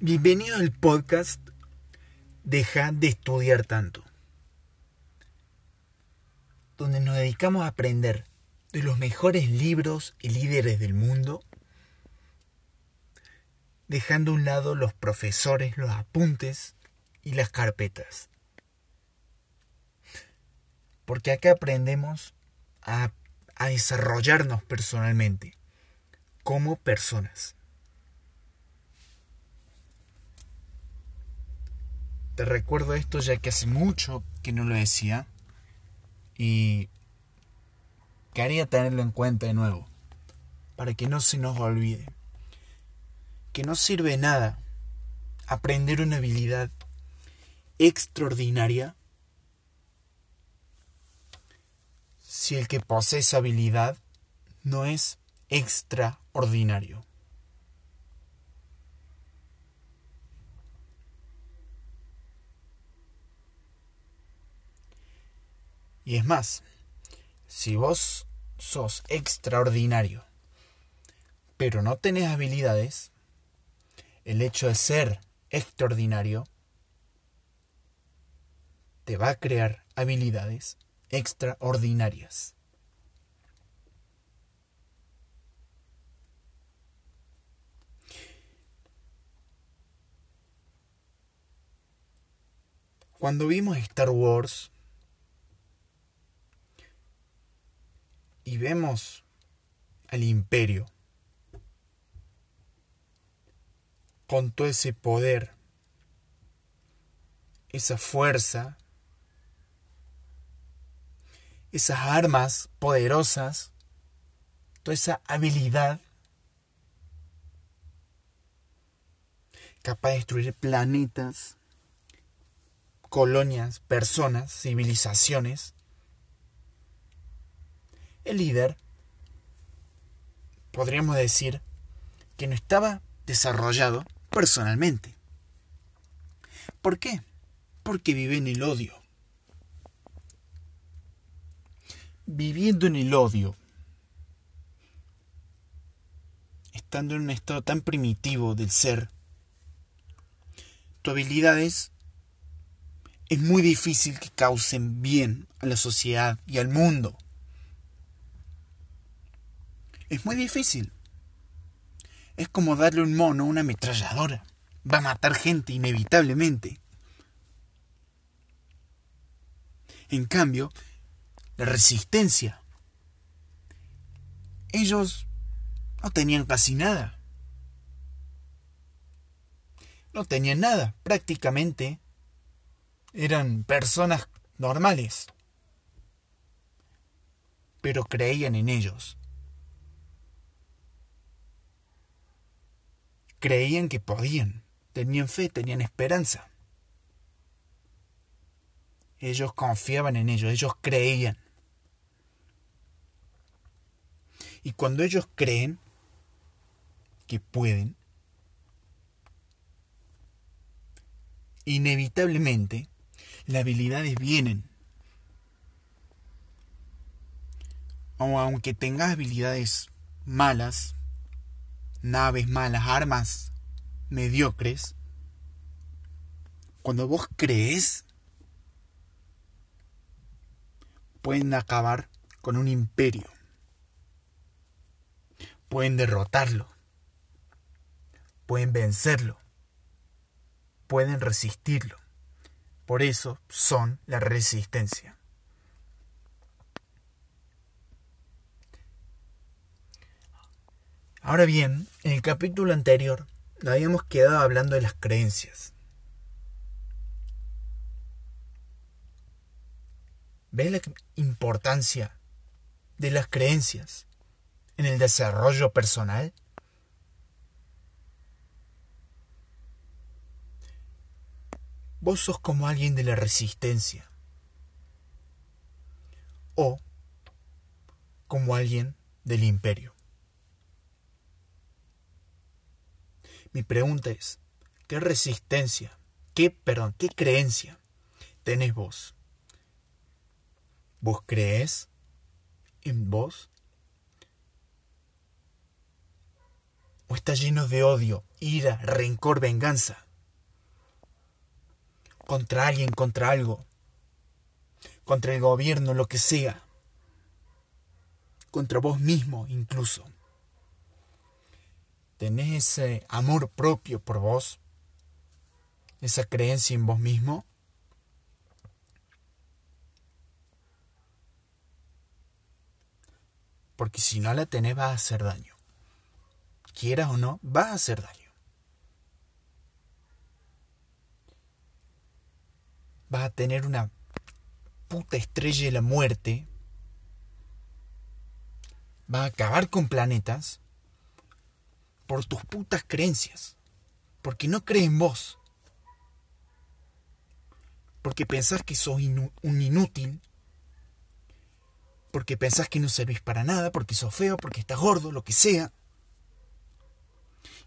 Bienvenido al podcast Deja de estudiar tanto, donde nos dedicamos a aprender de los mejores libros y líderes del mundo, dejando a un lado los profesores, los apuntes y las carpetas. Porque acá aprendemos a, a desarrollarnos personalmente como personas. Te recuerdo esto ya que hace mucho que no lo decía y quería tenerlo en cuenta de nuevo para que no se nos olvide que no sirve nada aprender una habilidad extraordinaria si el que posee esa habilidad no es extraordinario. Y es más, si vos sos extraordinario, pero no tenés habilidades, el hecho de ser extraordinario te va a crear habilidades extraordinarias. Cuando vimos Star Wars, y vemos al imperio con todo ese poder, esa fuerza, esas armas poderosas, toda esa habilidad capaz de destruir planetas, colonias, personas, civilizaciones, el líder, podríamos decir, que no estaba desarrollado personalmente. ¿Por qué? Porque vive en el odio. Viviendo en el odio, estando en un estado tan primitivo del ser, tu habilidades es muy difícil que causen bien a la sociedad y al mundo. Es muy difícil. Es como darle un mono una ametralladora. Va a matar gente inevitablemente. En cambio, la resistencia. Ellos no tenían casi nada. No tenían nada. Prácticamente eran personas normales. Pero creían en ellos. Creían que podían, tenían fe, tenían esperanza. Ellos confiaban en ellos, ellos creían. Y cuando ellos creen que pueden, inevitablemente las habilidades vienen. O aunque tengas habilidades malas, naves malas, armas mediocres, cuando vos crees, pueden acabar con un imperio. Pueden derrotarlo. Pueden vencerlo. Pueden resistirlo. Por eso son la resistencia. Ahora bien, en el capítulo anterior habíamos quedado hablando de las creencias. ¿Ves la importancia de las creencias en el desarrollo personal? Vos sos como alguien de la resistencia o como alguien del imperio. Mi pregunta es, ¿qué resistencia, qué, perdón, qué creencia tenés vos? ¿Vos crees en vos? o está lleno de odio, ira, rencor, venganza contra alguien, contra algo, contra el gobierno, lo que sea, contra vos mismo incluso. ¿Tenés ese amor propio por vos? ¿Esa creencia en vos mismo? Porque si no la tenés vas a hacer daño. Quieras o no, vas a hacer daño. Vas a tener una puta estrella de la muerte. Vas a acabar con planetas por tus putas creencias. Porque no crees en vos. Porque pensás que sos un inútil porque pensás que no servís para nada, porque sos feo, porque estás gordo, lo que sea.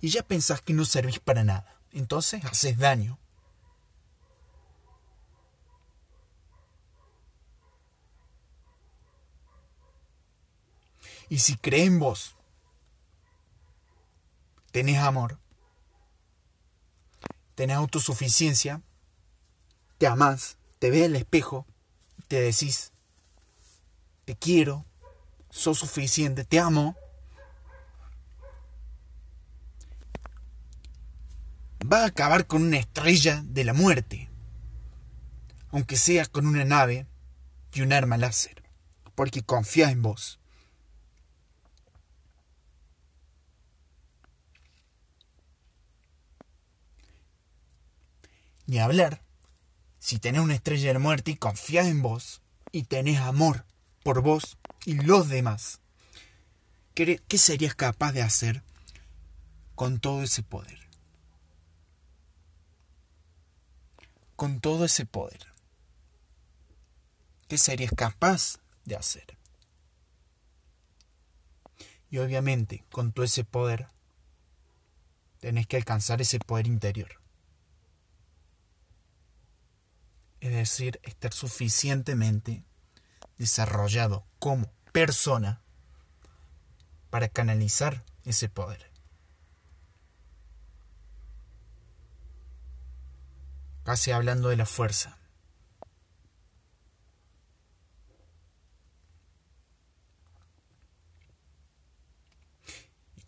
Y ya pensás que no servís para nada. Entonces haces daño. Y si crees en vos, tenés amor, tenés autosuficiencia, te amás, te ves al espejo, te decís, te quiero, sos suficiente, te amo, va a acabar con una estrella de la muerte, aunque sea con una nave y un arma láser, porque confía en vos. Ni hablar, si tenés una estrella de muerte y confías en vos y tenés amor por vos y los demás. ¿Qué, serías capaz de hacer con todo ese poder? Con todo ese poder. ¿Qué serías capaz de hacer? Y obviamente, con todo ese poder, tenés que alcanzar ese poder interior. Es decir, estar suficientemente desarrollado como persona para canalizar ese poder. Casi hablando de la fuerza.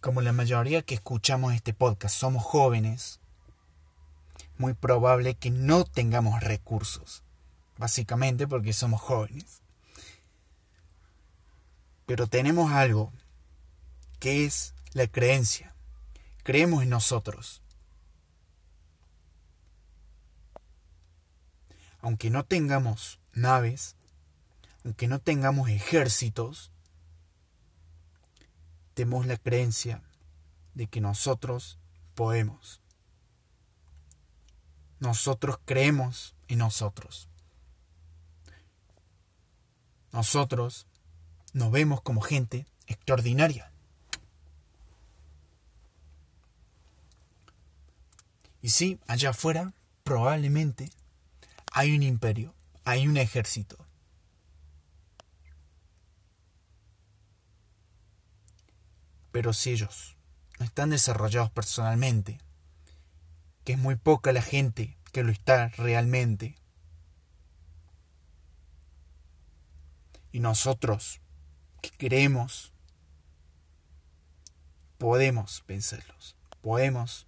Como la mayoría que escuchamos este podcast somos jóvenes, muy probable que no tengamos recursos, básicamente porque somos jóvenes. Pero tenemos algo que es la creencia. Creemos en nosotros. Aunque no tengamos naves, aunque no tengamos ejércitos, tenemos la creencia de que nosotros podemos. Nosotros creemos en nosotros. Nosotros nos vemos como gente extraordinaria. Y sí, allá afuera probablemente hay un imperio, hay un ejército. Pero si ellos no están desarrollados personalmente, que es muy poca la gente que lo está realmente, y nosotros que creemos, podemos vencerlos, podemos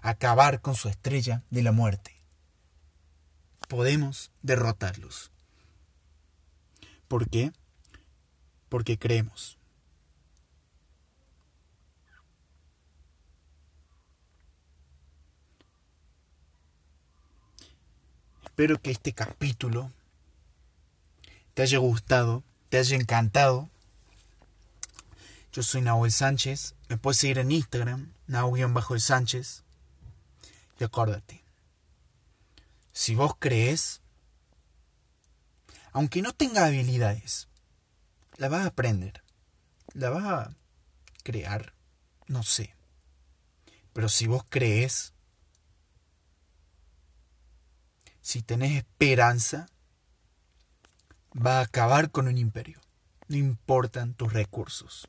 acabar con su estrella de la muerte, podemos derrotarlos. ¿Por qué? Porque creemos. Espero que este capítulo te haya gustado te haya encantado. Yo soy Nahuel Sánchez. Me puedes seguir en Instagram, Nahuel Sánchez. Y acuérdate, si vos crees, aunque no tenga habilidades, la vas a aprender, la vas a crear, no sé. Pero si vos crees, si tenés esperanza, va a acabar con un imperio. No importan tus recursos.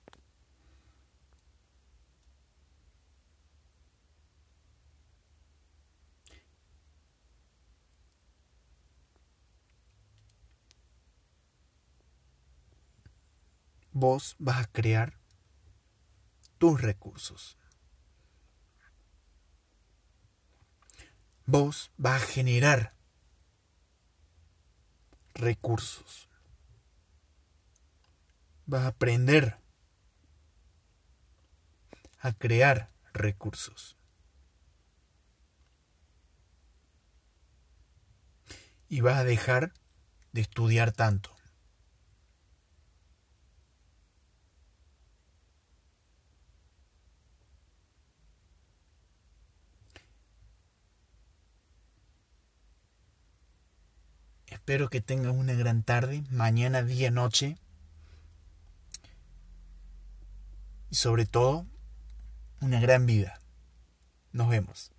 Vos vas a crear tus recursos. Vos vas a generar recursos. Vas a aprender a crear recursos. Y vas a dejar de estudiar tanto. Espero que tengas una gran tarde, mañana, día, noche. Y sobre todo, una gran vida. Nos vemos.